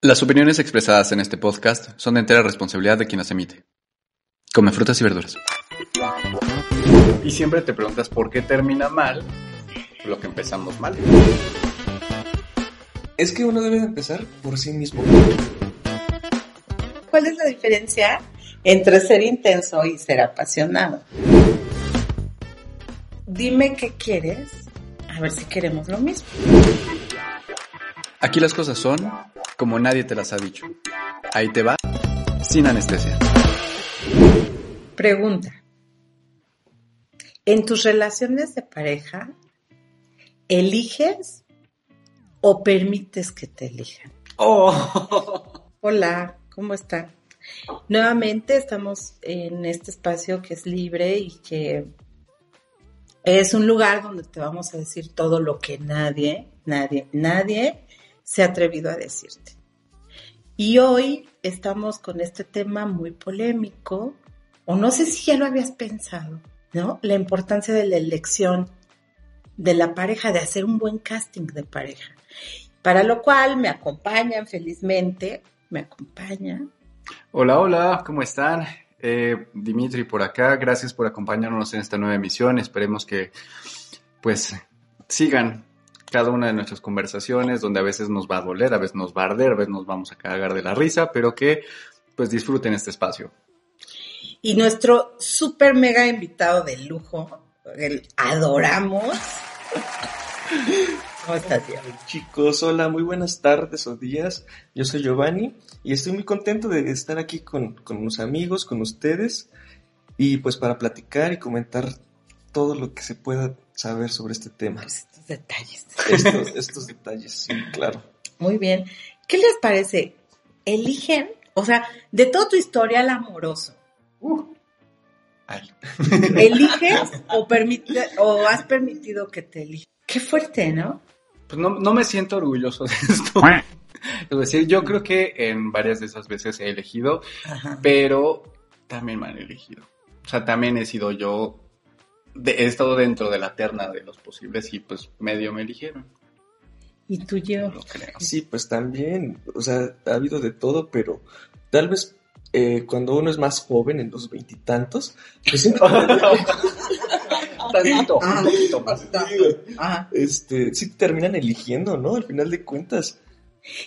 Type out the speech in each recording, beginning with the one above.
Las opiniones expresadas en este podcast son de entera responsabilidad de quien las emite. Come frutas y verduras. Y siempre te preguntas por qué termina mal lo que empezamos mal. Es que uno debe de empezar por sí mismo. ¿Cuál es la diferencia entre ser intenso y ser apasionado? Dime qué quieres, a ver si queremos lo mismo. Aquí las cosas son como nadie te las ha dicho. Ahí te va, sin anestesia. Pregunta. ¿En tus relaciones de pareja eliges o permites que te elijan? Oh. Hola, ¿cómo están? Nuevamente estamos en este espacio que es libre y que es un lugar donde te vamos a decir todo lo que nadie, nadie, nadie se ha atrevido a decirte. Y hoy estamos con este tema muy polémico, o no sé si ya lo habías pensado, ¿no? La importancia de la elección de la pareja, de hacer un buen casting de pareja. Para lo cual me acompañan felizmente, me acompaña. Hola, hola, ¿cómo están? Eh, Dimitri por acá, gracias por acompañarnos en esta nueva emisión. Esperemos que pues sigan cada una de nuestras conversaciones, donde a veces nos va a doler, a veces nos va a arder, a veces nos vamos a cagar de la risa, pero que pues disfruten este espacio. Y nuestro super mega invitado de lujo, el adoramos. ¿Cómo estás, tío? Chicos, hola, muy buenas tardes o días. Yo soy Giovanni y estoy muy contento de estar aquí con, con unos amigos, con ustedes, y pues para platicar y comentar todo lo que se pueda saber sobre este tema. Pues estos detalles. Estos, estos detalles, sí, claro. Muy bien. ¿Qué les parece? Eligen, o sea, de toda tu historial amoroso, Ay. ¿eliges o, permite, o has permitido que te elijan? Qué fuerte, ¿no? Pues no, no me siento orgulloso de esto. Es decir, yo creo que en varias de esas veces he elegido, Ajá. pero también me han elegido. O sea, también he sido yo, de- he estado dentro de la terna de los posibles y pues medio me eligieron, ¿Y tú, yo? lo creo. Sí, pues también, o sea, ha habido de todo, pero tal vez eh, cuando uno es más joven, en los veintitantos, pues siempre- Tantito, Ah. un poquito más. Ajá. este, sí te terminan eligiendo, ¿no? Al final de cuentas.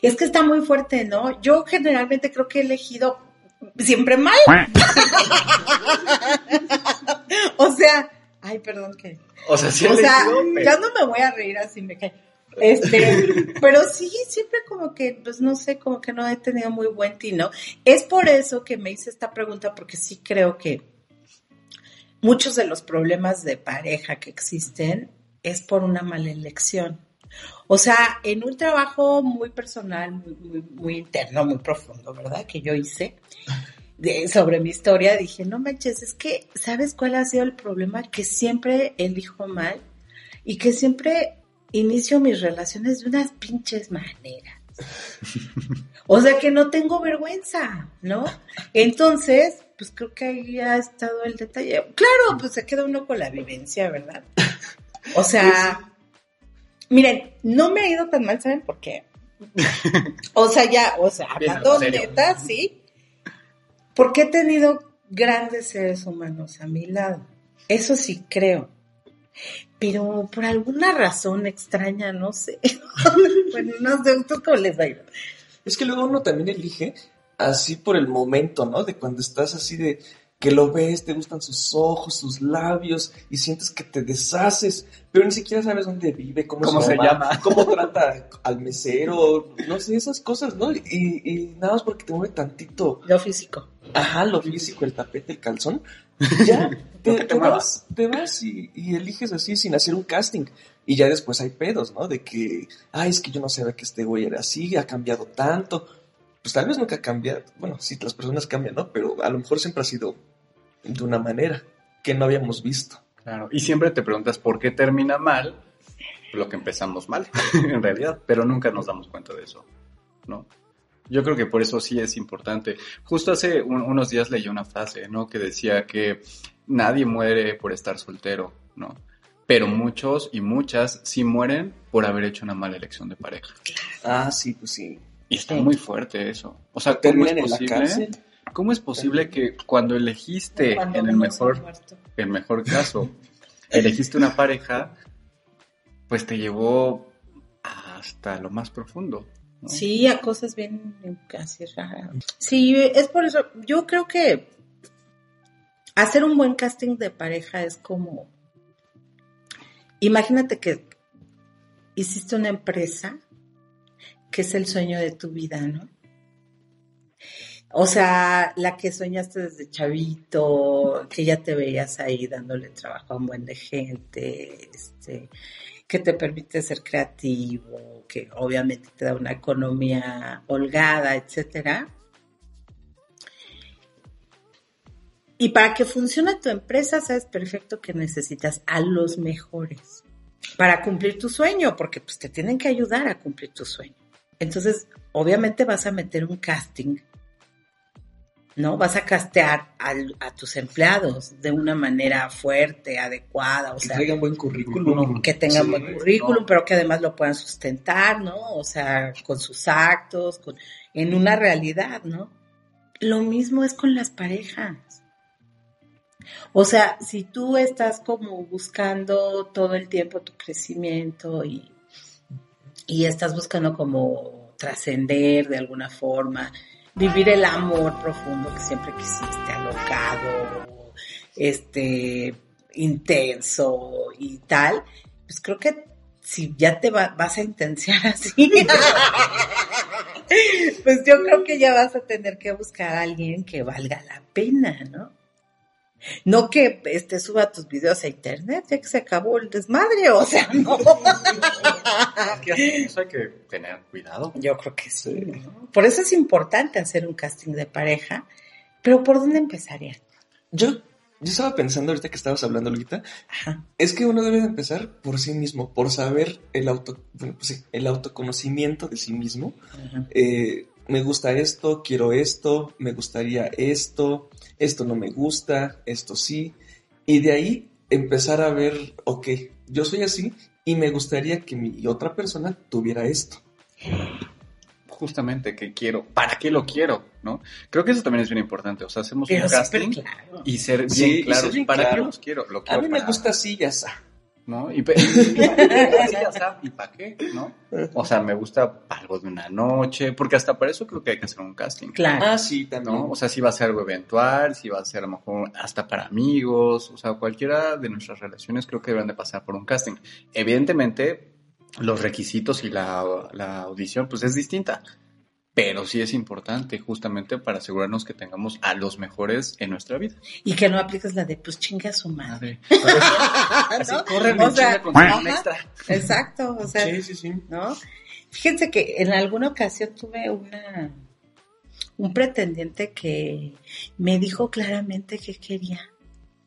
Es que está muy fuerte, ¿no? Yo generalmente creo que he elegido siempre mal. o sea, ay, perdón que. O sea, sí o sea, ya no me voy a reír así, me cae. Este, pero sí, siempre como que, pues no sé, como que no he tenido muy buen tino. Es por eso que me hice esta pregunta, porque sí creo que muchos de los problemas de pareja que existen es por una mala elección. O sea, en un trabajo muy personal, muy, muy, muy interno, muy profundo, ¿verdad? Que yo hice de- sobre mi historia, dije, no manches, es que, ¿sabes cuál ha sido el problema? Que siempre elijo mal y que siempre inicio mis relaciones de unas pinches maneras. O sea que no tengo vergüenza, ¿no? Entonces, pues creo que ahí ha estado el detalle. Claro, pues se queda uno con la vivencia, ¿verdad? O sea, miren, no me ha ido tan mal, ¿saben por qué? O sea, ya, o sea, hablando neta, sí. Porque he tenido grandes seres humanos a mi lado. Eso sí creo. Pero por alguna razón extraña, no sé. bueno, no sé, ¿tú cómo les va a ir? Es que luego uno también elige así por el momento, ¿no? De cuando estás así de que lo ves, te gustan sus ojos, sus labios y sientes que te deshaces, pero ni siquiera sabes dónde vive, cómo, ¿Cómo es su se llama? cómo trata al mesero, no sé, esas cosas, ¿no? Y, y nada más porque te mueve tantito, Lo físico. Ajá, lo físico, el tapete, el calzón, ya, te, vas, te vas y, y eliges así sin hacer un casting. Y ya después hay pedos, ¿no? De que, ay, es que yo no sabía que este güey era así, ha cambiado tanto. Pues tal vez nunca ha cambiado. Bueno, sí, las personas cambian, ¿no? Pero a lo mejor siempre ha sido de una manera que no habíamos visto. Claro, y siempre te preguntas por qué termina mal lo que empezamos mal, en realidad, pero nunca nos damos cuenta de eso, ¿no? Yo creo que por eso sí es importante. Justo hace un- unos días leí una frase, ¿no? Que decía que nadie muere por estar soltero, ¿no? Pero muchos y muchas sí mueren por haber hecho una mala elección de pareja. Ah, sí, pues sí. Y está Sí. muy fuerte eso. O sea, ¿cómo es Terminan en la posible? ¿Cómo es posible que cuando elegiste Cuando en el mejor el mejor caso, elegiste una pareja, pues te llevó hasta lo más profundo. Sí, a cosas bien casi raras. Sí, es por eso. Yo creo que hacer un buen casting de pareja es como. Imagínate que hiciste una empresa que es el sueño de tu vida, ¿no? O sea, la que soñaste desde chavito, que ya te veías ahí dándole trabajo a un buen de gente, este, que te permite ser creativo, que obviamente te da una economía holgada, etcétera. Y para que funcione tu empresa, sabes perfecto que necesitas a los mejores para cumplir tu sueño, porque pues te tienen que ayudar a cumplir tu sueño. Entonces, obviamente vas a meter un casting, ¿no? Vas a castear al- a tus empleados de una manera fuerte, adecuada, o Que sea, traigan buen currículum. que tengan Sí, buen currículum, no. pero que además lo puedan sustentar, ¿no? O sea, con sus actos, con, en una realidad, ¿no? Lo mismo es con las parejas. O sea, si tú estás como buscando todo el tiempo tu crecimiento y, y estás buscando como trascender de alguna forma, vivir el amor profundo que siempre quisiste, alocado, este, intenso y tal, pues creo que si ya te va- vas a intensiar así, pues yo creo que ya vas a tener que buscar a alguien que valga la pena, ¿no? No que este suba tus videos a internet, ya que se acabó el desmadre, o sea, no. Es que eso hay que tener cuidado. Yo creo que sí. ¿no? Por eso es importante hacer un casting de pareja, pero ¿por dónde empezaría? Yo, yo estaba pensando ahorita que estabas hablando, Lolita, es que uno debe de empezar por sí mismo, por saber el auto, bueno, pues sí, el autoconocimiento de sí mismo. Eh, me gusta esto, quiero esto, me gustaría esto, esto no me gusta, esto sí. Y de ahí empezar a ver, ok, yo soy así y me gustaría que mi otra persona tuviera esto. Justamente que quiero, ¿para qué lo quiero? ¿No? Creo que eso también es bien importante. O sea, hacemos Pero un casting claro. y ser bien Sí, claros. ser bien ¿Para claro. qué los quiero? Lo A quiero mí me gusta así, ya está. ¿No? Y, ¿y para qué? ¿No? O sea, me gusta algo de una noche, porque hasta para eso creo que hay que hacer un casting. Claro. Ah, sí, también. ¿no? O sea, si va a ser algo eventual, si va a ser a lo mejor hasta para amigos, o sea, cualquiera de nuestras relaciones creo que deben de pasar por un casting. Evidentemente, los requisitos y la, la audición, pues es distinta, pero sí es importante justamente para asegurarnos que tengamos a los mejores en nuestra vida. Y que no apliques la de pues chinga a su madre. Así ¿No? corren O en sea, chinga con ajá. extra. Exacto, o sea, Sí, sí, sí. ¿no? Fíjense que en alguna ocasión tuve una un pretendiente que me dijo claramente que quería.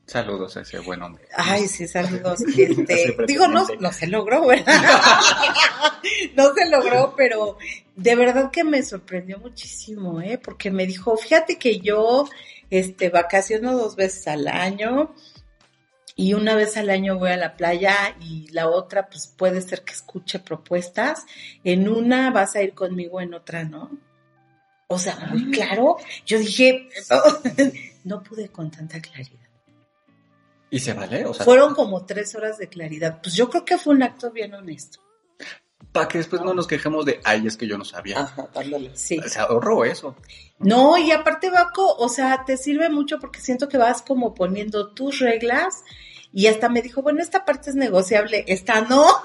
Saludos a ese buen hombre. Ay, sí, saludos. Este, digo, no, no se logró, ¿verdad? no se logró, pero de verdad que me sorprendió muchísimo, ¿eh? Porque me dijo, fíjate que yo, este, vacaciono dos veces al año y una vez al año voy a la playa y la otra, pues puede ser que escuche propuestas. En una vas a ir conmigo, en otra no. O sea, muy claro. Yo dije, no pude con tanta claridad. Y se vale, o sea, Fueron como tres horas de claridad. Pues yo creo que fue un acto bien honesto. para que después no nos quejemos de, ay, es que yo no sabía. Ajá. Sí. Se ahorró eso. No, y aparte va, co- o sea, te sirve mucho porque siento que vas como poniendo tus reglas y hasta me dijo, bueno, esta parte es negociable, esta no.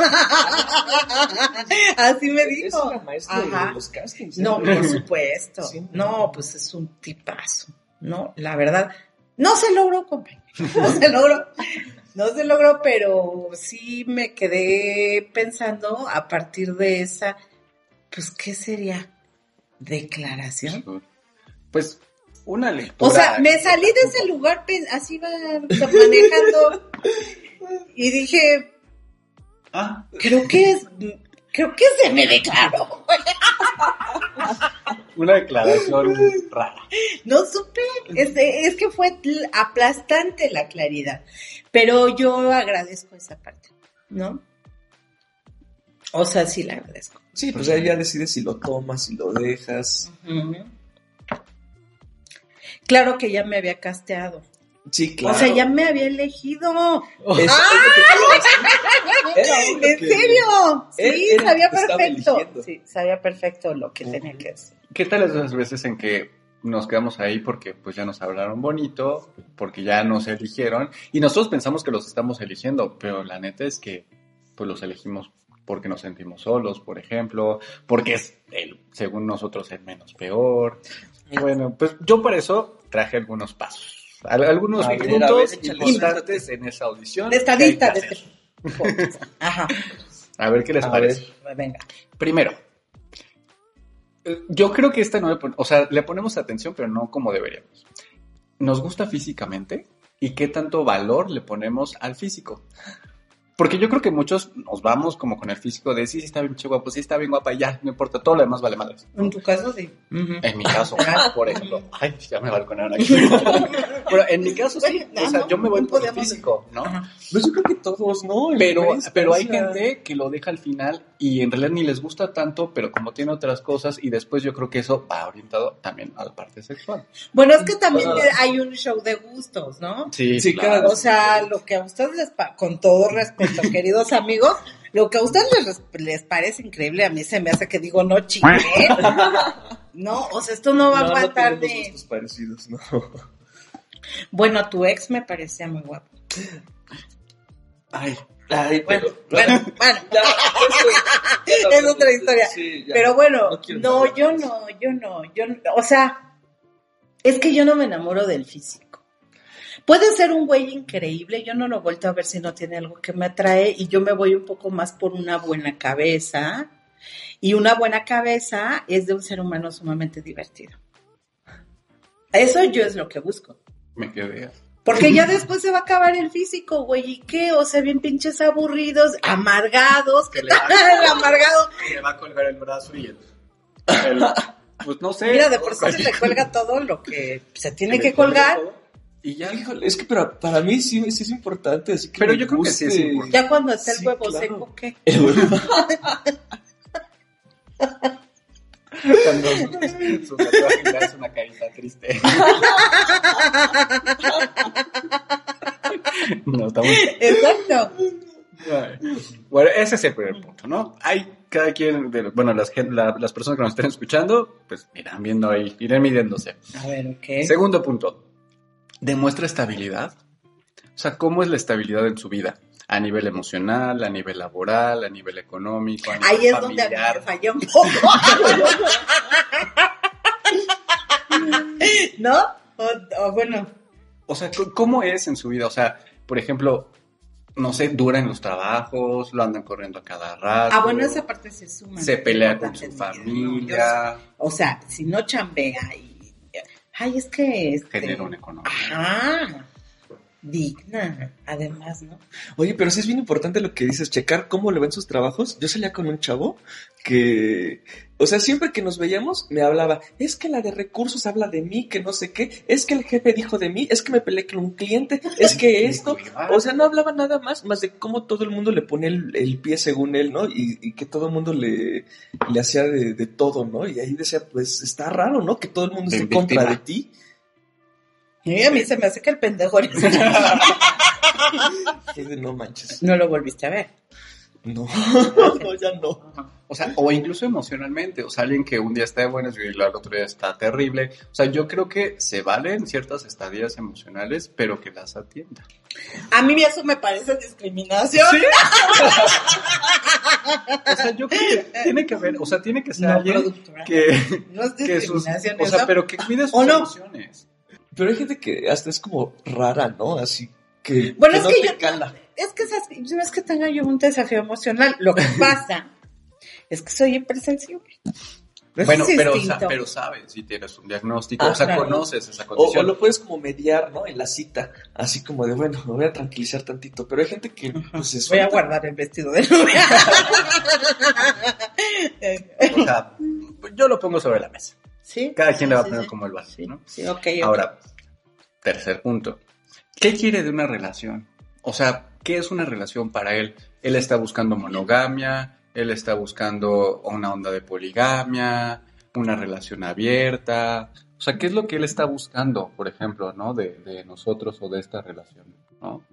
Así me Es dijo. una maestra de los castings. ¿eh? No, por supuesto. Sí. No, pues es un tipazo, ¿no? La verdad, No se logró, compañero. No se logró. No se logró, pero sí me quedé pensando a partir de esa, pues, ¿qué sería? ¿Declaración? Pues una lectura. O sea, me salí de ese lugar, así iba manejando y dije, Ah, creo que es, creo que se me declaró. una declaración rara. No supe, es, es que fue aplastante la claridad, pero yo agradezco esa parte, ¿no? O sea, sí la agradezco. Sí, pues ahí ya decides si lo tomas, si lo dejas. Claro que ya me había casteado. Sí, claro. O sea, ya me había elegido. Eso es lo que te iba a decir. Era algo ¿En serio? Sí, era sabía perfecto. Sí, sabía perfecto lo que tenía que hacer. ¿Qué tal esas veces en que nos quedamos ahí porque pues ya nos hablaron bonito, porque ya nos eligieron y nosotros pensamos que los estamos eligiendo, pero la neta es que pues los elegimos porque nos sentimos solos, por ejemplo, porque es el, según nosotros el menos peor. Y bueno, pues yo por eso traje algunos pasos, algunos A ver, a puntos ver, importantes en esa audición. De esta que hay lista, que de este. Ajá, A ver qué les A parece. venga. Primero, eh, yo creo que esta no le pon- o sea, le ponemos atención, pero no como deberíamos. ¿Nos gusta físicamente? ¿Y qué tanto valor le ponemos al físico? Porque yo creo que muchos nos vamos como con el físico de sí, sí está bien che guapo, sí está bien guapa, y ya, no importa, todo lo demás vale madres. En tu caso, sí. En mi caso, por ejemplo. Ay, ya me balconaron aquí. Pero en mi caso sí, o sea, yo me voy No por el físico, ¿no? Pues yo creo que todos, ¿no? Pero, pero hay gente que lo deja al final y en realidad ni les gusta tanto, pero como tiene otras cosas y después yo creo que eso va orientado también a la parte sexual. Bueno, es que también Ah. hay un show de gustos, ¿no? Sí, Sí, claro. claro. O sea, lo que a ustedes les pa- con todo respeto, queridos amigos, lo que a ustedes les, les parece increíble, a mí se me hace que digo, no chingue. No, o sea, esto no va No, a no faltar tenemos de... gustos parecidos, ¿no? Bueno, tu ex me parecía muy guapo. Ay, Ay, Bueno, pero- bueno, bueno. Ya, Es otra historia. Sí, ya. Pero bueno, No no, yo no, yo no, yo, no- o sea, es que yo no me enamoro del físico. Puede ser un güey increíble, yo no lo he vuelto a ver si no tiene algo que me atrae y yo me voy un poco más por una buena cabeza. Y una buena cabeza es de un ser humano sumamente divertido. Eso yo es lo que busco. me quedé. Porque ya después se va a acabar el físico, güey, ¿y qué? O sea, bien pinches aburridos, amargados, ¿qué le tal? El amargado. Le va a colgar el brazo y el. el- pues no sé. Mira, de por sí se te cuelga todo lo que se tiene que colgar. Y ya. Híjole, es que para, para mí sí, sí es importante. Así que Pero yo creo que sí es importante. Ya cuando está el Sí, huevo claro. seco, ¿qué? El huevo. Cuando su, tatuaje hace una carita triste. no, estamos. Exacto. Bueno, ese es el primer punto, ¿no? Hay cada quien, de, bueno, las, la- las personas que nos estén escuchando, pues irán viendo ahí, irán midiéndose. A ver, ok. Segundo punto, demuestra estabilidad. O sea, ¿cómo es la estabilidad en su vida? A nivel emocional, a nivel laboral, a nivel económico, a nivel Ahí es donde a mí me falla un poco. ¿No? O, o bueno, O sea, ¿cómo es en su vida? O sea, por ejemplo, no sé, dura en los trabajos, lo andan corriendo a cada rato. ah, bueno, esa parte se suma. Se pelea con su familia, no, yo- o sea, si no chambea y... Ay, es que... Este, genera una economía. Ajá. Digna, además, ¿no? Oye, pero sí es bien importante lo que dices, checar cómo le ven sus trabajos. Yo salía con un chavo que, o sea, siempre que nos veíamos me hablaba, es que la de recursos habla de mí, que no sé qué, es que el jefe dijo de mí, es que me peleé con un cliente, es que esto, o sea, no hablaba nada más, más de cómo todo el mundo le pone el, el pie según él, ¿no? Y, y que todo el mundo le, le hacía de, de todo, ¿no? Y ahí decía, pues está raro, ¿no? Que todo el mundo esté en contra de ti. Y a mí se me hace que el pendejo no manches. no lo volviste a ver. No, no, ya no. O sea, o incluso emocionalmente, o sea, alguien que un día está de buenas y el otro día está terrible. O sea, yo creo que se valen ciertas estadías emocionales, pero que las atienda. A mí eso me parece discriminación. O sea, yo creo que tiene que ver, o sea, tiene que ser No, alguien que, No es que sus, discriminación o sea, pero que cuide sus ¿O no? emociones. Pero hay gente que hasta es como rara, ¿no? Así que, Bueno, que es no que te yo- cala. Es que no es que tenga yo un desafío emocional. Lo que pasa es que soy hipersensible. Bueno, pero, sa- pero sabes si tienes un diagnóstico, Ah, o sea, claro. conoces esa O, condición. o lo puedes como mediar, ¿no? En la cita. Así como de, bueno, me voy a tranquilizar tantito. Pero hay gente que, pues, Voy a guardar el vestido de novia. O sea, yo lo pongo sobre la mesa. Sí. Cada quien le va a poner sí. como el Sí, ¿no? sí, ok. Ahora, tercer punto. ¿Qué quiere de una relación? O sea, ¿qué es una relación para él? Él está buscando monogamia, él está buscando una onda de poligamia, una relación abierta. O sea, ¿qué es lo que él está buscando, por ejemplo, ¿no? De, de nosotros o de esta relación, ¿no?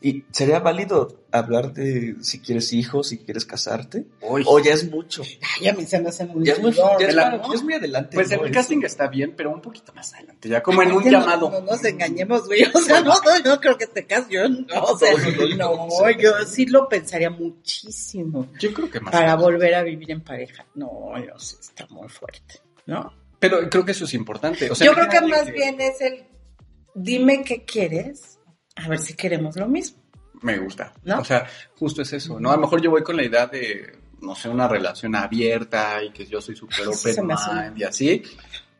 ¿Y sería válido hablar de si quieres hijos, si quieres casarte? Uy. O ya es mucho. Ay, a mí se me hace muy Ya es muy, ya es, ¿no? ya es muy adelante. Pues ¿no? el casting está bien, pero un poquito más adelante, ya como en un Aparte, no- llamado. No, nos engañemos, güey. O sea, no, no, yo creo que te casas. Yo no, o sea, no, yo sí lo pensaría muchísimo Yo creo que más. para volver a vivir en pareja. No, no sé, está muy fuerte, ¿no? Pero creo que eso es importante. O sea, yo creo que más bien es el dime qué quieres, a ver si queremos lo mismo. Me gusta. ¿No? O sea, justo es eso, ¿no? A lo mejor yo voy con la idea de, no sé, una relación abierta y que yo soy súper open mind y así.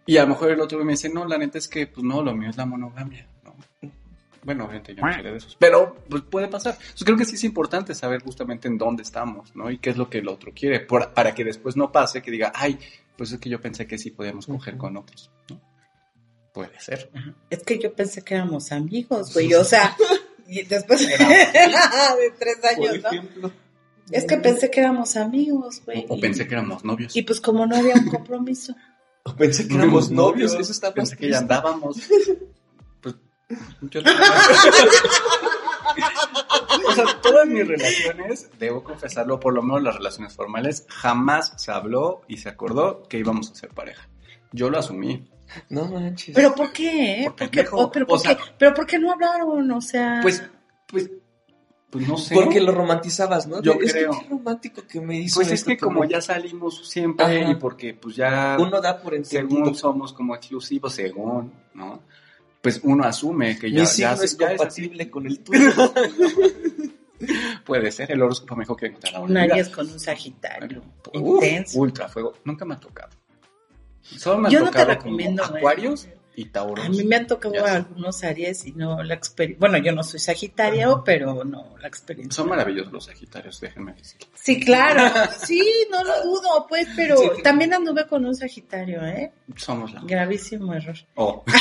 Y a lo mejor el otro me dice, no, la neta es que, pues no, lo mío es la monogamia, ¿no? Bueno, obviamente yo no seré de esos. Pero, pues puede pasar. Entonces creo que sí es importante saber justamente en dónde estamos, ¿no? Y qué es lo que el otro quiere, por- para que después no pase que diga, ay, pues es que yo pensé que sí podíamos coger con otros, ¿no? Puede ser. Es que yo pensé que éramos amigos, güey. O sea, y después de tres Por años, ¿no? Es que pensé que éramos amigos, güey. O pensé que éramos novios. Y pues como no había un compromiso. O pensé que éramos novios, eso está Pensé que ya andábamos. Pues, yo o sea, todas mis relaciones, debo confesarlo, por lo menos las relaciones formales, jamás se habló y se acordó que íbamos a ser pareja. Yo lo asumí. No manches. ¿Pero por qué? eh? Por ¿Por qué? Oh, ¿pero, O por sea- qué? ¿Pero por qué no hablaron? O sea... Pues, pues, pues no sé. Porque lo romantizabas, ¿no? Yo es que creo. qué romántico que me hizo. Pues es que como ya salimos siempre Ajá. y porque pues ya Uno da por entendido. según somos como exclusivos, según, ¿no? Pues uno asume que ya, Mi ya, signo es ya es compatible con el tuyo. Puede ser, el horóscopo me dijo que encontrar la Un. Aries con un Sagitario. Intenso. ultra fuego. Nunca me ha tocado. Solo me ha Yo no te tocado recomiendo. Acuarios y Tauros. A mí me han tocado Ya algunos Aries y no la experiencia. Bueno, yo no soy Sagitario, pero no la experiencia. Son maravillosos los Sagitarios, déjenme decir. Sí, claro. Sí, no lo dudo, pues, pero Sí. también anduve con un Sagitario, ¿eh? Somos la. Gravísimo error. Oh.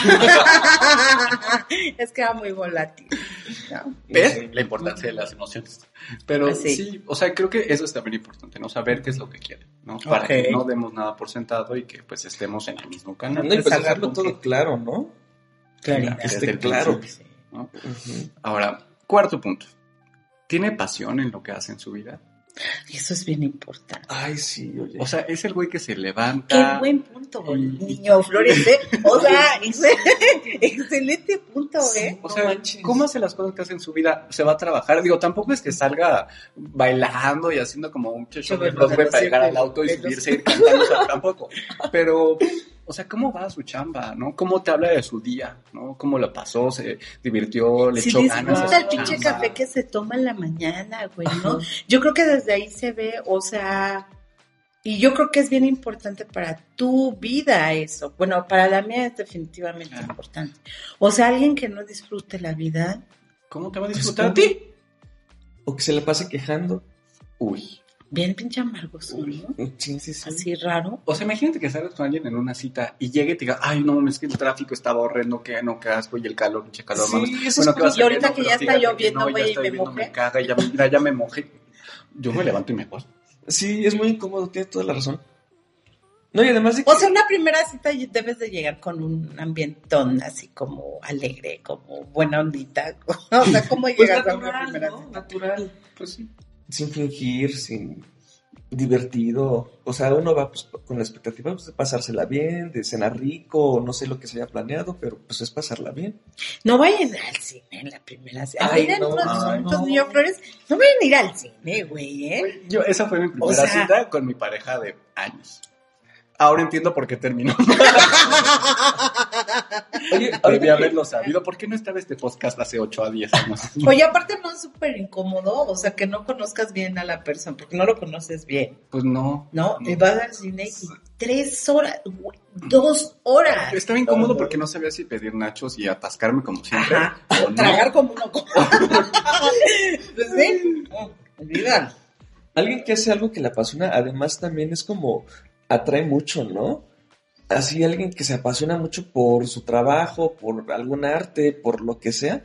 es que era muy volátil. ¿no? ¿Ves? La importancia de las emociones. Pero Así. sí, o sea, creo que eso es también importante, ¿no? Saber qué es lo que quiere, ¿no? Para que no demos nada por sentado y que pues estemos en el mismo No, canal. y pues dejarlo todo que- claro, ¿no? Claridad. Desde esté claro. ¿no? Ahora, cuarto punto. ¿Tiene pasión en lo que hace en su vida? Eso es bien importante. Ay, sí, oye. O sea, es el güey que se Qué levanta. buen punto, niño Flores, ¿eh? O sea, excelente, punto, ¿eh? O sea. ¿cómo hace las cosas que hace en su vida? Se va a trabajar. Digo, tampoco es que salga bailando y haciendo como un Sobre de los para llegar al auto y subirse y cantando, o sea, tampoco. Pero, o sea, ¿cómo va su chamba, no? ¿Cómo te habla de su día, no? ¿Cómo lo pasó? ¿Se divirtió? ¿Le echó ganas? a disfruta su el pinche chamba? café que se toma en la mañana, güey, ¿no? Yo creo que desde ahí se ve, o sea, y yo creo que es bien importante para tu vida eso. Bueno, para la mía es definitivamente importante. O sea, alguien que no disfrute la vida, ¿Cómo te va a Pues, disfrutar a ¿cómo? ti? O que se le pase quejando. Uy. Bien pinche amargoso, ¿no? Sí, sí, sí. Así raro. O sea, imagínate que salgas con alguien en una cita y llegue y te diga, ay, no, es que el tráfico estaba horrendo, que no, que asco, y el calor, pinche calor, Sí, mames. esas Bueno, ¿qué a Y ahorita que No, ya está lloviendo, no, güey, y me mojé. Me caga, ya, mira, ya me mojé. Yo me levanto y me voy. Sí, es muy incómodo, tienes toda la razón. No, y además de que... O sea, una primera cita debes de llegar con un ambientón así como alegre, como buena ondita. O sea, ¿cómo pues llegas a una natural, primera ¿no? cita? Natural. Pues sí. Sin fingir, sin divertido. O sea, uno va pues, con la expectativa pues, de pasársela bien, de cenar rico, no sé lo que se haya planeado, pero pues es pasarla bien. No vayan al cine en la primera cita. Ay, no, ay, no. Flores, no vayan a ir al cine, güey, ¿eh? Yo, esa fue mi primera O sea- cita con mi pareja de años. Ahora entiendo por qué terminó. Oye, Debí haberlo sabido. ¿Por qué no estaba este podcast hace 8 a 10 años? Oye, aparte no es súper incómodo, o sea, que no conozcas bien a la persona, porque no lo conoces bien, Pues no. ¿no? Y vas al cine y tres horas, dos horas. Estaba incómodo porque no sabía si pedir nachos y atascarme como siempre. Ajá, o no. tragar como uno. pues sí, no. Alguien que hace algo que le apasiona, además también es como atrae mucho, ¿no? Así alguien que se apasiona mucho por su trabajo, por algún arte, por lo que sea,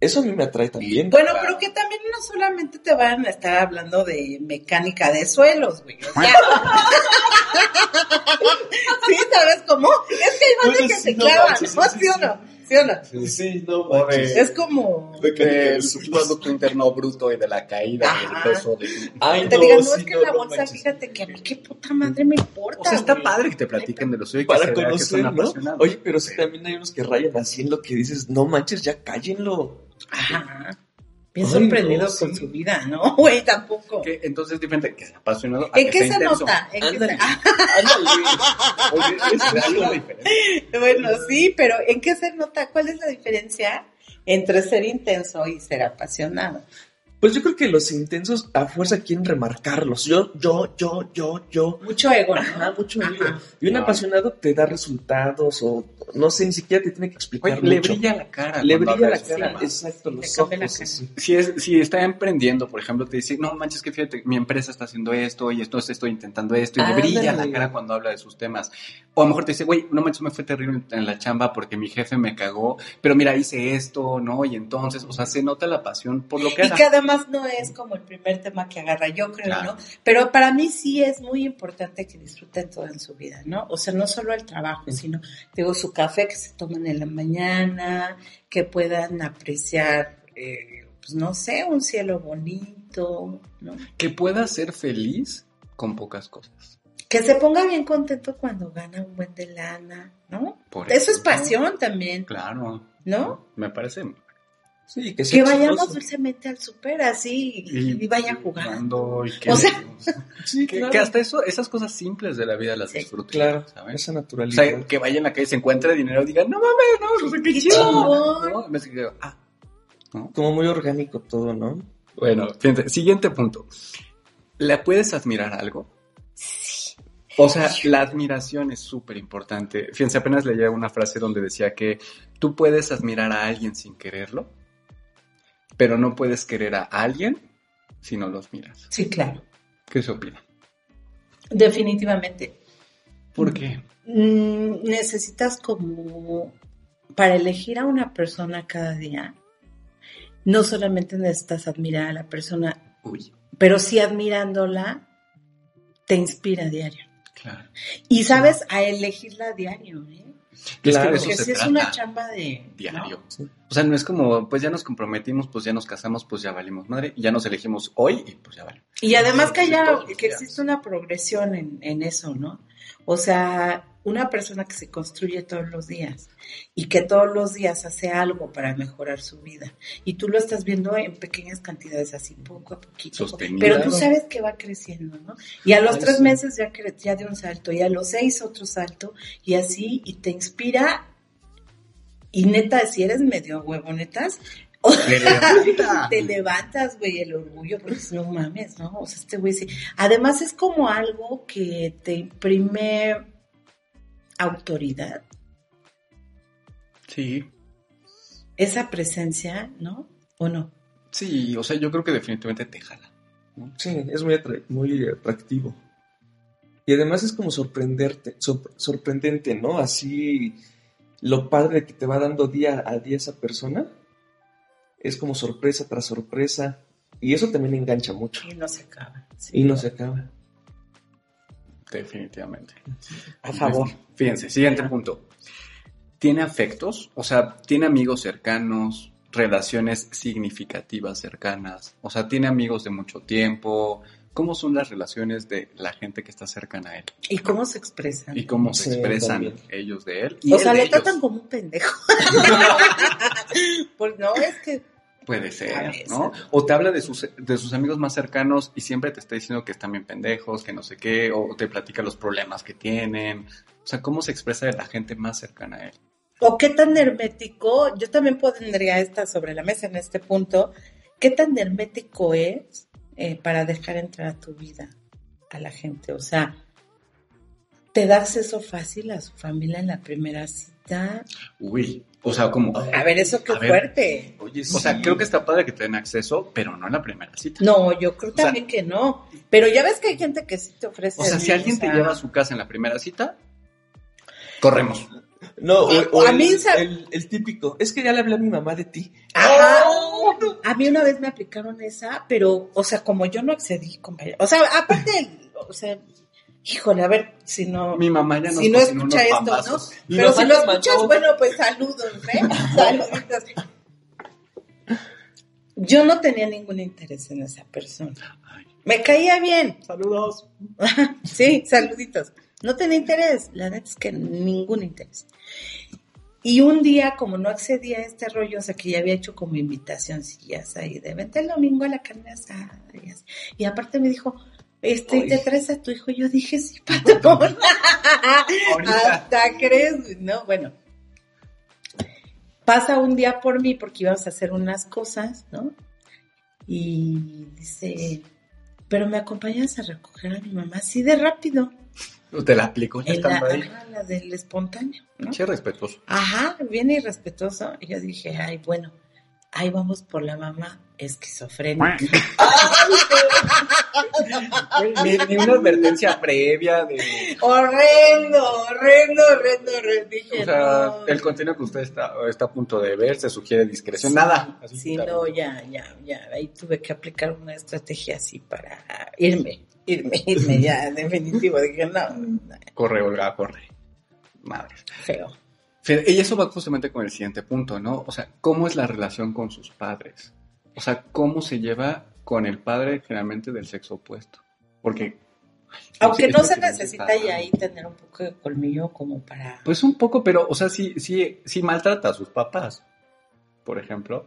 eso a mí me atrae también. Bueno, pero que también no solamente te van a estar hablando de mecánica de suelos, güey. O sea, sí, ¿sabes cómo? Es que hay Bueno, banda que sí, se no clavan, ¿no? sí, ¿Sí sí, o no? ¿Sí o no? Sí, no O de- manches. Es como... Del Producto Interno Bruto y de la caída y Ajá. el peso de... Ay, te digan, no, sí, es que no, la no bolsa, manches. fíjate que a mí qué puta madre me importa. O sea, está güey. padre que te platiquen de lo suyo y que Para vea que conocer, son ¿no? Oye, pero sí también hay unos que rayan así en lo que dices, no manches, ya cállenlo. Ajá. Bien Ay, sorprendido no, con su vida, ¿no? Güey, tampoco. Entonces es diferente que sea apasionado ¿En que qué se intenso. nota? ¿En qué Ándale. se- Ah, Oye, es algo diferente. Bueno, sí, pero ¿en qué se nota? ¿Cuál es la diferencia entre ser intenso y ser apasionado? Pues yo creo que los intensos a fuerza quieren remarcarlos. Yo, yo, yo, yo, yo. Mucho ego, ¿no? Ajá, mucho Ajá. ego. Y un No. apasionado te da resultados o no sé, ni siquiera te tiene que explicar Oye, le mucho. brilla la cara. Le brilla la cara, exacto, los ojos. Si, es, si está emprendiendo, por ejemplo, te dice, no manches, que fíjate, mi empresa está haciendo esto y esto, estoy intentando esto, y le brilla la cara cuando habla de sus temas. O a lo mejor te dice, güey, no manches, me fue terrible en la chamba porque mi jefe me cagó, pero mira, hice esto, ¿no? Y entonces, o sea, se nota la pasión por lo que Y haga. que además no es como el primer tema que agarra, yo creo, Claro. ¿no? Pero para mí sí es muy importante que disfruten todo en su vida, ¿no? O sea, no solo el trabajo, sino, digo, su café que se toman en la mañana, que puedan apreciar, eh, pues no sé, un cielo bonito, ¿no? Que pueda ser feliz con pocas cosas. Que se ponga bien contento cuando gana un buen de lana, ¿no? Por Eso es ejemplo. pasión también, Claro. ¿no? Me parece. Sí, que, sea Que vayamos dulcemente al super así y, y vaya jugando. jugando y que, O sea, Sí, que, claro. que hasta eso, esas cosas simples de la vida las Sí, disfruten. Claro, ¿sabes? esa O naturalidad. sea, que vaya en la calle, se encuentre dinero y diga, no mames, no, no sé qué Qué chido. ah, ¿no? Como muy orgánico todo, ¿no? Bueno, fíjate, siguiente punto. ¿Le puedes admirar algo? O sea, la admiración es súper importante. Fíjense, apenas leía una frase donde decía que tú puedes admirar a alguien sin quererlo, pero no puedes querer a alguien si no los miras. Sí, claro. ¿Qué se opina? Definitivamente. ¿Por qué? Mm, necesitas como para elegir a una persona cada día, no solamente necesitas admirar a la persona, Uy, pero sí admirándola te inspira a diario. Claro. Y sabes a elegirla a diario, ¿eh? Claro. eso Porque se si es una chamba de diario. Sí. O sea, no es como, pues ya nos comprometimos, pues ya nos casamos, pues ya valimos madre, y ya nos elegimos hoy y pues ya vale. Y además que Sí, haya, que existe una progresión en, en eso, ¿no? O sea, una persona que se construye todos los días y que todos los días hace algo para mejorar su vida. Y tú lo estás viendo en pequeñas cantidades, así poco a poquito. Sostenido. Pero tú sabes que va creciendo, ¿no? Y a los tres meses ya, cre- ya de un salto, y a los seis otro salto, y así, y te inspira. Y neta, si eres medio huevonetas, Me levanta. te levantas, güey, el orgullo, porque no mames, ¿no? O sea, este güey sí. Además es como algo que te imprime autoridad, Sí, esa presencia, ¿no? ¿O no? sí, o sea, yo creo que definitivamente te jala. Sí, es muy, atra- muy atractivo. Y además es como sorprenderte, sor- sorprendente, ¿no? Así lo padre que te va dando día a día esa persona es como sorpresa tras sorpresa. Y eso también engancha mucho. Y no se acaba. sí. Y no se acaba. Definitivamente. A favor. Fíjense, siguiente punto. ¿Tiene afectos? O sea, ¿tiene amigos cercanos? ¿Relaciones significativas cercanas? O sea, ¿tiene amigos de mucho tiempo? ¿Cómo son las relaciones de la gente que está cercana a él? ¿Y cómo se expresan? ¿Y cómo se Sí, expresan también. ellos de él? Y O él sea, le ellos? tratan como un pendejo. pues no, es que Puede ser. ¿no? O te habla de sus, de sus amigos más cercanos y siempre te está diciendo que están bien pendejos, que no sé qué, o te platica los problemas que tienen. O sea, cómo se expresa de la gente más cercana a él. O qué tan hermético, yo también pondría esta sobre la mesa en este punto, qué tan hermético es eh, para dejar entrar a tu vida a la gente. O sea, te da acceso fácil a su familia en la primera cita. Uy, o sea, como... A ver, eso qué ver. O sea, creo que está padre que te den acceso, pero no en la primera cita. No, yo creo también que no. Pero ya ves que hay gente que sí te ofrece. O sea, si alguien te sea, lleva a su casa en la primera cita, corremos. No, o, o A el, mí, el- el típico. Es que ya le hablé a mi mamá de ti. Ajá. Oh. A mí una vez me aplicaron esa, pero, o sea, como yo no accedí, compañero. O sea, aparte, o sea, híjole, a ver si no. Mi mamá ya si no escucha esto, ¿no? pambazos. Pero si lo escuchas, mandó- bueno, pues saludos, ¿eh? Saluditos. Yo no tenía ningún interés en esa persona. Ay, Me caía bien. saludos. Sí, saluditos. No tenía interés, la neta es que ningún interés. Y un día, como no accedía a este rollo, o sea, que ya había hecho como invitacioncillas ahí de vente el domingo a la carne asada y así. Y aparte me dijo, este. ¿te traes a tu hijo? Yo dije, sí, patrón. Ahorita. Hasta crees, no, bueno. Pasa un día por mí porque íbamos a hacer unas cosas, ¿no? Y dice, pero me acompañas a recoger a mi mamá así de rápido. Te la aplico ya la, ahí. la del espontáneo, ¿no? Che, respetuoso. Ajá, bien irrespetuoso. Y yo dije, ay, bueno, ahí vamos por la mamá esquizofrénica. Ni, ni una advertencia previa de... horrendo, horrendo, horrendo, horrendo. Dije, O sea, no. el contenido que usted está, está a punto de ver se sugiere discreción. Nada. Así, Sí, claro. no, ya, ya, ya. Ahí tuve que aplicar una estrategia así para irme, irme, irme ya, definitivo. Dije, no, Corre, Olga, corre. Madre. feo. Y eso va justamente con el siguiente punto, ¿no? O sea, ¿cómo es la relación con sus padres? O sea, ¿cómo se lleva con el padre generalmente del sexo opuesto? Porque... Aunque no se necesita ya ahí tener un poco de colmillo como para... Pues un poco, pero, o sea, sí, sí, sí maltrata a sus papás, por ejemplo.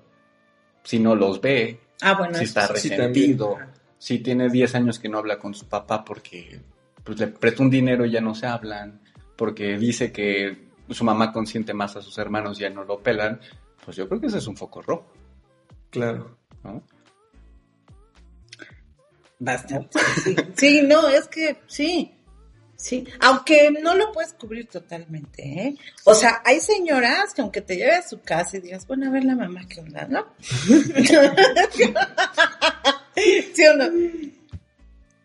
Si no los ve, Ah, bueno, si está sí, resentido, si tiene 10 años que no habla con su papá porque pues, le presta un dinero y ya no se hablan, porque dice que su mamá consiente más a sus hermanos y ya no lo pelan, pues yo creo que ese es un foco rojo, Claro. ¿no? Bastante. Sí. Sí, no, es que sí. Sí, aunque no lo puedes cubrir totalmente, ¿eh? O sea, hay señoras que aunque te lleve a su casa y digas, bueno, a ver la mamá, ¿qué onda, no? ¿Sí o no?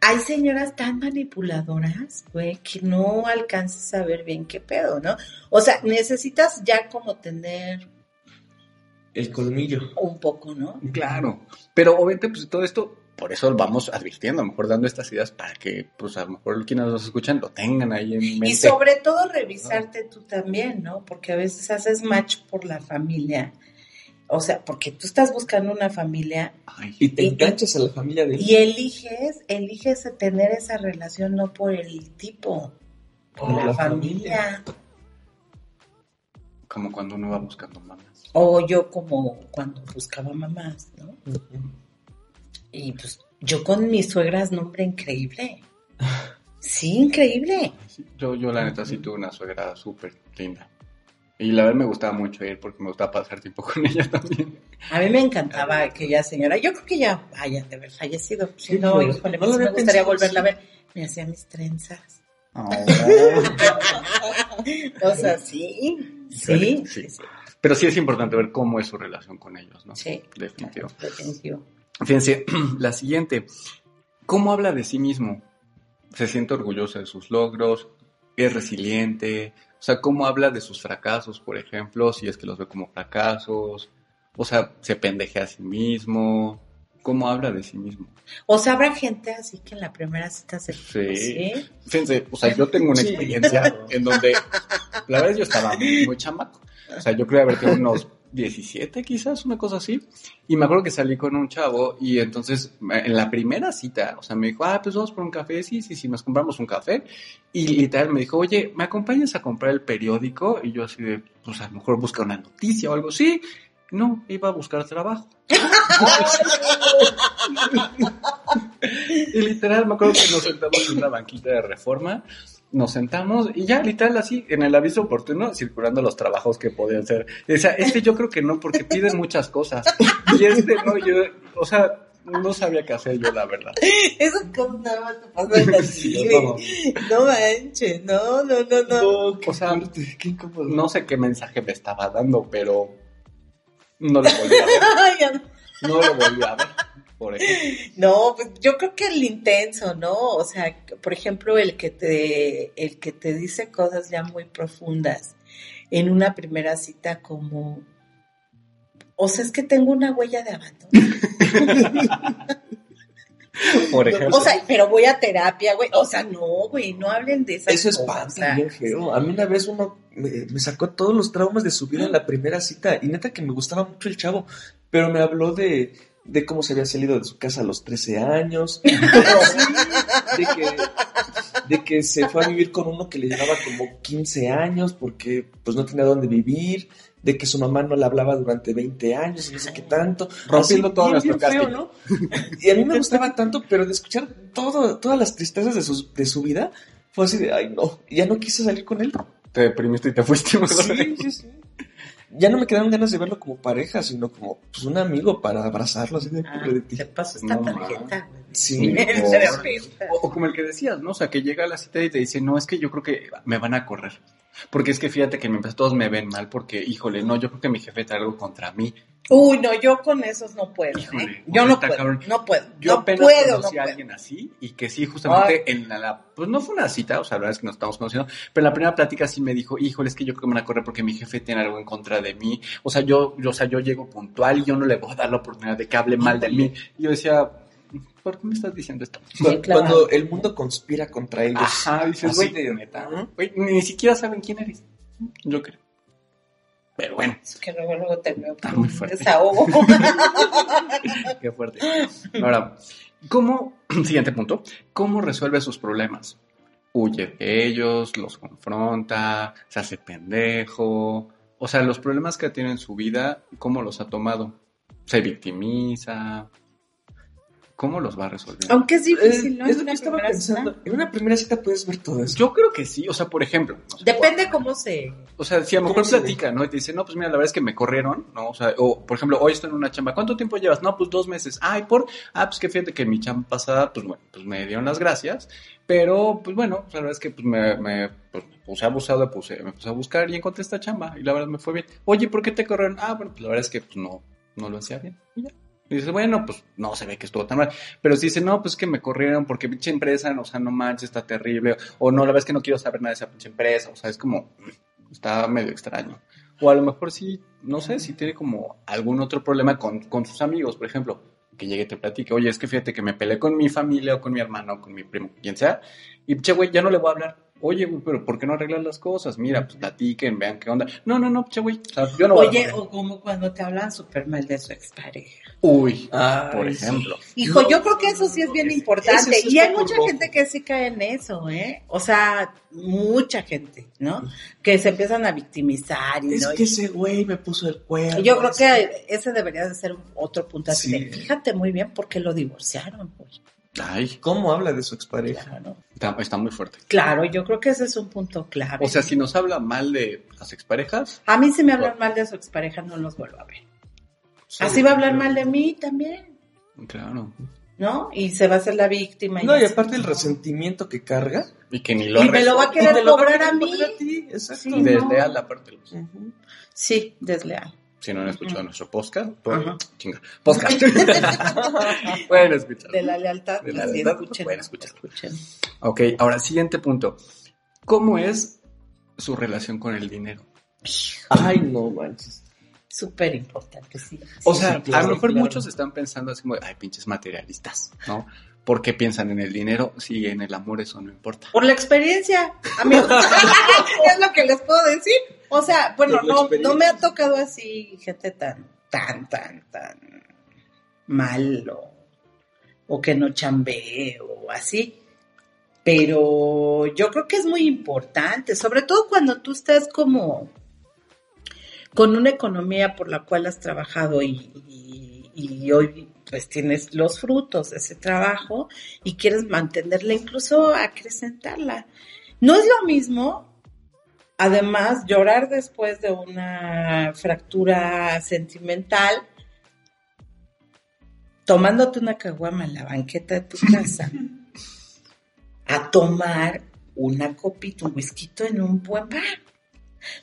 Hay señoras tan manipuladoras, güey, que no alcanzas a ver bien qué pedo, ¿no? O sea, necesitas ya como tener El colmillo. un poco, ¿no? Claro, pero obviamente pues todo esto, por eso vamos advirtiendo, a lo mejor dando estas ideas para que pues a lo mejor quienes nos escuchan lo tengan ahí en mente. Y sobre todo revisarte tú también, ¿no? Porque a veces haces match por la familia. O sea, porque tú estás buscando una familia Ay, Y te Y- enganchas a la familia de él. y eliges, eliges tener esa relación no por el tipo, por Por la, la familia. como cuando uno va buscando mamás. O yo como cuando buscaba mamás, ¿no? Y pues yo con mis suegras, nombre increíble. Sí, increíble. Sí, Yo, yo la neta sí tuve una suegra súper linda. Y la verdad me gustaba mucho ir porque me gustaba pasar tiempo con ella también. A mí me encantaba aquella señora. Yo creo que ya vaya de haber fallecido. Si Sí, no, no, híjole, no pues me gustaría pensado, volverla a ver. Me hacía mis trenzas. O sea, sí. Sí, Sí. sí, sí. Pero sí es importante ver cómo es su relación con ellos, ¿no? Sí, Definitivo. definitivo. Fíjense, la siguiente. ¿Cómo habla de sí mismo? ¿Se siente orgulloso de sus logros? ¿Es resiliente? O sea, ¿cómo habla de sus fracasos, por ejemplo? Si es que los ve como fracasos. O sea, ¿se pendejea a sí mismo? ¿Cómo habla de sí mismo? O sea, habrá gente así que en la primera cita se... Sí. ¿Sí? Fíjense, o sea, yo tengo una Sí. experiencia en donde, la verdad, yo estaba muy, muy chamaco. O sea, yo creo haber tenido unos 17 quizás, una cosa así. Y me acuerdo que salí con un chavo y entonces en la primera cita, o sea, me dijo, ah, pues vamos por un café. Sí, sí, sí, nos compramos un café. Y literal me dijo, oye, ¿me acompañas a comprar el periódico? Y yo así de, pues a lo mejor busca una noticia o algo así. No, iba a buscar trabajo. y literal, me acuerdo que nos sentamos en una banquita de reforma, nos sentamos y ya, literal, así, en el aviso oportuno, circulando los trabajos que podían ser. O sea, este yo creo que no, porque piden muchas cosas. Y este no, yo, o sea, no sabía qué hacer yo, la verdad. Eso como nada más te pasa en la Sí, no. No manches, no, no, no, no. O sea, fuerte, qué incómodo. No sé qué mensaje me estaba dando, pero no lo volví a ver. No lo volví a ver, por ejemplo. No, pues yo creo que el intenso, ¿no? O sea, por ejemplo, el que te, el que te dice cosas ya muy profundas en una primera cita como, o sea, es que tengo una huella de abandono. Por ejemplo. O sea, pero voy a terapia, güey. O sea, no, güey, no hablen de esas Eso es bien feo. A mí una vez uno me, me sacó todos los traumas de su vida en la primera cita y neta que me gustaba mucho el chavo, pero me habló de, de cómo se había salido de su casa a los 13 años, de que, de que se fue a vivir con uno que le llevaba como 15 años porque pues no tenía dónde vivir, de que su mamá no le hablaba durante 20 años y no sé qué tanto. Rompiendo Así, todo nuestro feo, casting. ¿no? Y a mí me gustaba tanto, pero de escuchar todo, todas las tristezas de su, de su vida, fue así de, ay no, ya no quise salir con él. Te deprimiste y te fuiste. Sí, sí, sí. Ya no me quedaron ganas de verlo como pareja, sino como pues, un amigo para abrazarlo así de Ah, pobre de ti. te paso esta No, tarjeta. Sí, o- como el que decías, ¿no? O sea, que llega a la cita y te dice, no, es que yo creo que me van a correr. Porque es que fíjate que todos me ven mal porque, híjole, no, yo creo que mi jefe trae algo contra mí. Uy, no, yo con esos no puedo. Híjole, ¿eh? Yo no puedo, cabrón. no puedo. Yo no apenas puedo, no conocí a puedo. alguien así y que sí, justamente en la, la- pues no fue una cita, o sea, la verdad es que nos estamos conociendo, pero en la primera plática sí me dijo, híjole, es que yo creo que me van a correr porque mi jefe tiene algo en contra de mí, o sea, yo, yo, o sea, yo llego puntual y yo no le voy a dar la oportunidad de que hable mal de mí. Y yo decía, ¿por qué me estás diciendo esto? Claro. Cuando el mundo conspira contra ellos. Ajá, dices, güey, de- neta, Ujú. güey, ni siquiera saben quién eres. Yo creo. Pero bueno, Es que luego, luego te veo Está muy un fuerte. desahogo. qué fuerte. Ahora, ¿cómo, siguiente punto, cómo resuelve sus problemas? Huye de ellos, los confronta, se hace pendejo. O sea, los problemas que tiene en su vida, ¿cómo los ha tomado? Se victimiza. ¿Cómo los va a resolver? Aunque es Eh, difícil, ¿no? es En lo que una estaba primera pensando. cita. En una primera cita puedes ver todo eso. Yo creo que sí, o sea, por ejemplo. Depende cómo se... O sea, si a lo ¿Cómo mejor se ve? platica, ¿no? Y te dice, no, pues mira, la verdad es que me corrieron, ¿no? O sea, o por ejemplo, hoy estoy en una chamba, ¿cuánto tiempo llevas? No, pues dos meses. Ay, por, ah, pues que fíjate que mi chamba pasada, pues bueno, pues me dieron las gracias, pero pues bueno, la verdad es que pues me, me, pues, me puse abusado, puse, me puse a buscar y encontré esta chamba y la verdad me fue bien. Oye, ¿por qué te corrieron? Ah, bueno, pues la verdad es que pues no, no lo hacía bien. Y ya. Y dices, bueno, pues no se ve que estuvo tan mal. Pero si dice, no, pues que me corrieron porque pinche empresa, o sea, no manches, está terrible. O no, la verdad es que no quiero saber nada de esa pinche empresa. O sea, es como, está medio extraño. O a lo mejor sí, no sé, si tiene como algún otro problema con, con sus amigos, por ejemplo. Que llegue y te platique, oye, es que fíjate que me peleé con mi familia o con mi hermano o con mi primo, quien sea. Y, che, güey, ya no le voy a hablar. Oye, güey, pero ¿por qué no arreglas las cosas? Mira, pues platiquen, vean qué onda. No, no, no, che, güey. O sea, yo no voy a Oye, hablar. o como cuando te hablan súper mal de su expareja. Uy, Ay, por sí. ejemplo. Hijo, No, yo creo que eso sí es bien importante. y hay mucha gente que sí cae en eso, ¿eh? O sea, mucha gente, ¿no? Que se empiezan a victimizar y Es no. que ese güey me puso el cuerno. Yo creo que ese debería de ser otro punto así Sí. de, fíjate muy bien por qué lo divorciaron, güey. Ay, ¿Cómo habla de su expareja? Claro. está, está muy fuerte. Claro, yo creo que ese es un punto clave. O sea, si nos habla mal de las exparejas, a mí si me hablan mal de su expareja no los vuelvo a ver. Así va a hablar mal de mí también, claro. ¿no? Y se va a hacer la víctima. No, y aparte el resentimiento que carga. Y que ni lo Y me lo va a querer Y te lo va cobrar querer a mí. ti, Exacto. Sí. Desleal la parte. Ujú. Sí, desleal. Si no han escuchado nuestro podcast, pues, chinga. Podcast. Pueden escuchar. De la lealtad, De la lealtad, escuchen, pueden escucharlo. escuchen. Ok, ahora, siguiente punto. ¿Cómo es su relación con el dinero? Ay, no manches. Súper importante, sí. O Sí, sea, sí, claro, a lo mejor claro. muchos están pensando así como, ay, pinches materialistas, ¿no? ¿Por qué piensan en el dinero si en el amor eso no importa? Por la experiencia, amigos. es lo que les puedo decir. O sea, bueno, no, no me ha tocado así gente tan, tan, tan, tan malo o que no chambee o así. Pero yo creo que es muy importante, sobre todo cuando tú estás como, con una economía por la cual has trabajado y, y- y hoy pues tienes los frutos de ese trabajo y quieres mantenerla, incluso acrecentarla. No es lo mismo, además, llorar después de una fractura sentimental, tomándote una caguama en la banqueta de tu casa, a tomar una copita, un whisky en un buen bar.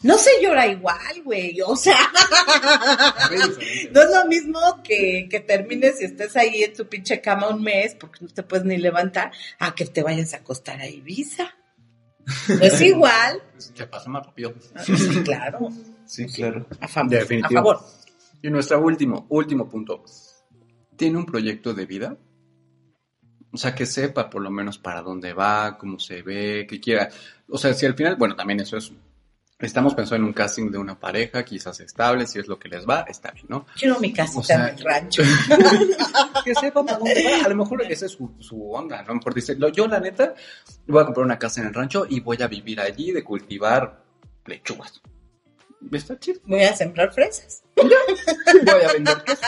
No se llora igual, güey. O sea, no es lo mismo que, que termines y estés ahí en tu pinche cama un mes porque no te puedes ni levantar a que te vayas a acostar a Ibiza. No es igual. Se pasa más rápido. Sí, claro. Sí, claro. A favor. Definitivo. A favor. Y nuestro último, último punto. ¿Tiene un proyecto de vida? O sea, que sepa por lo menos para dónde va, cómo se ve, que quiera. O sea, si al final, bueno, también eso es. Estamos pensando en un casting de una pareja, quizás estable, si es lo que les va, está bien, ¿no? Quiero mi casita O sea, en el rancho. que sepa para dónde va. A lo mejor esa es su, su onda, ¿no? A lo mejor dice, "Lo- yo la neta voy a comprar una casa en el rancho y voy a vivir allí de cultivar lechugas. Está chido. Voy a sembrar fresas. voy a vender queso.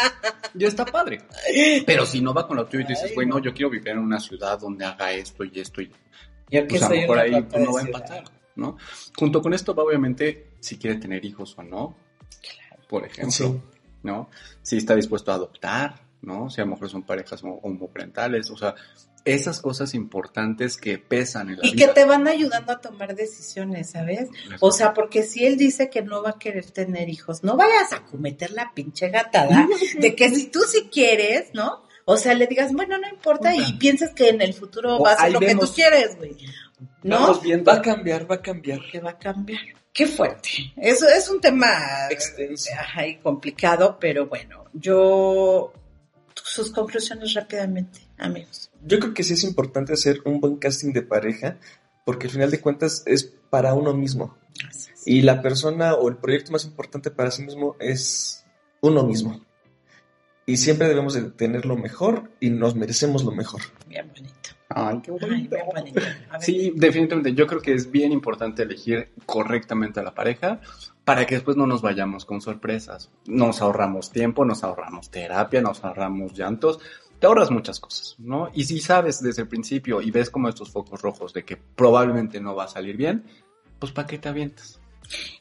Ya está padre. Pero si no va con lo tuyo y dices, güey, no, yo quiero vivir en una ciudad donde haga esto y esto y Yo que pues a lo mejor ahí no va a empatar, ¿no? Junto con esto va obviamente si quiere tener hijos o no, por ejemplo, Sí. ¿no? Si está dispuesto a adoptar, ¿no? Si a lo mejor son parejas homo- homoparentales, o sea, esas cosas importantes que pesan en la Y vida. que te van ayudando a tomar decisiones, ¿sabes? O sea, porque si él dice que no va a querer tener hijos, no vayas a cometer la pinche gatada de que si tú sí quieres, ¿no? O sea, le digas, bueno, no importa, y piensas que en el futuro O va a ser lo que tú quieres, güey. ¿No? Vamos viendo. Va a cambiar, va a cambiar. Que va a cambiar. Qué fuerte. Eso es un tema Extenso. ajá, y complicado, pero bueno, yo sus conclusiones rápidamente, amigos. Yo creo que sí es importante hacer un buen casting de pareja, porque al final de cuentas es para uno mismo. Gracias. Y la persona o el proyecto más importante para sí mismo es uno mismo. Y siempre debemos de tener lo mejor y nos merecemos lo mejor. Bien bonito. Ay, qué Ay, bonito. bien bonito. Sí, definitivamente. Yo creo que es bien importante elegir correctamente a la pareja para que después no nos vayamos con sorpresas. Nos ahorramos tiempo, nos ahorramos terapia, nos ahorramos llantos. Te ahorras muchas cosas, ¿no? Y si sabes desde el principio y ves como estos focos rojos de que probablemente no va a salir bien, pues ¿para qué te avientas?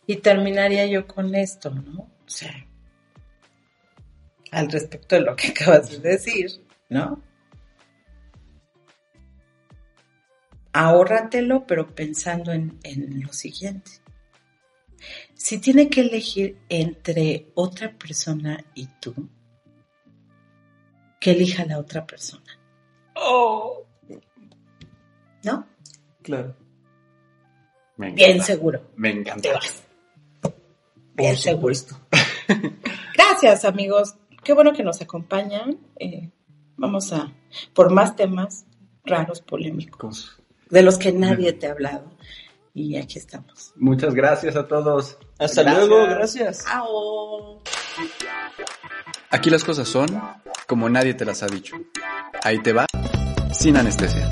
Y terminaría yo con esto, ¿no? O sea, al respecto de lo que acabas de decir, ¿no? Ahórratelo, pero pensando en, en lo siguiente. Si tiene que elegir entre otra persona y tú, que elija la otra persona, ¿no? Claro. Me Bien seguro. Me Te encanta. vas. Bien Por seguro. supuesto. Gracias, amigos. Qué bueno que nos acompañan. Eh, vamos a por más temas raros, polémicos, de los que nadie te ha hablado. Y aquí estamos. Muchas gracias a todos. Hasta Gracias. luego, gracias. ¡Chao! Aquí las cosas son como nadie te las ha dicho. Ahí te va, sin anestesia.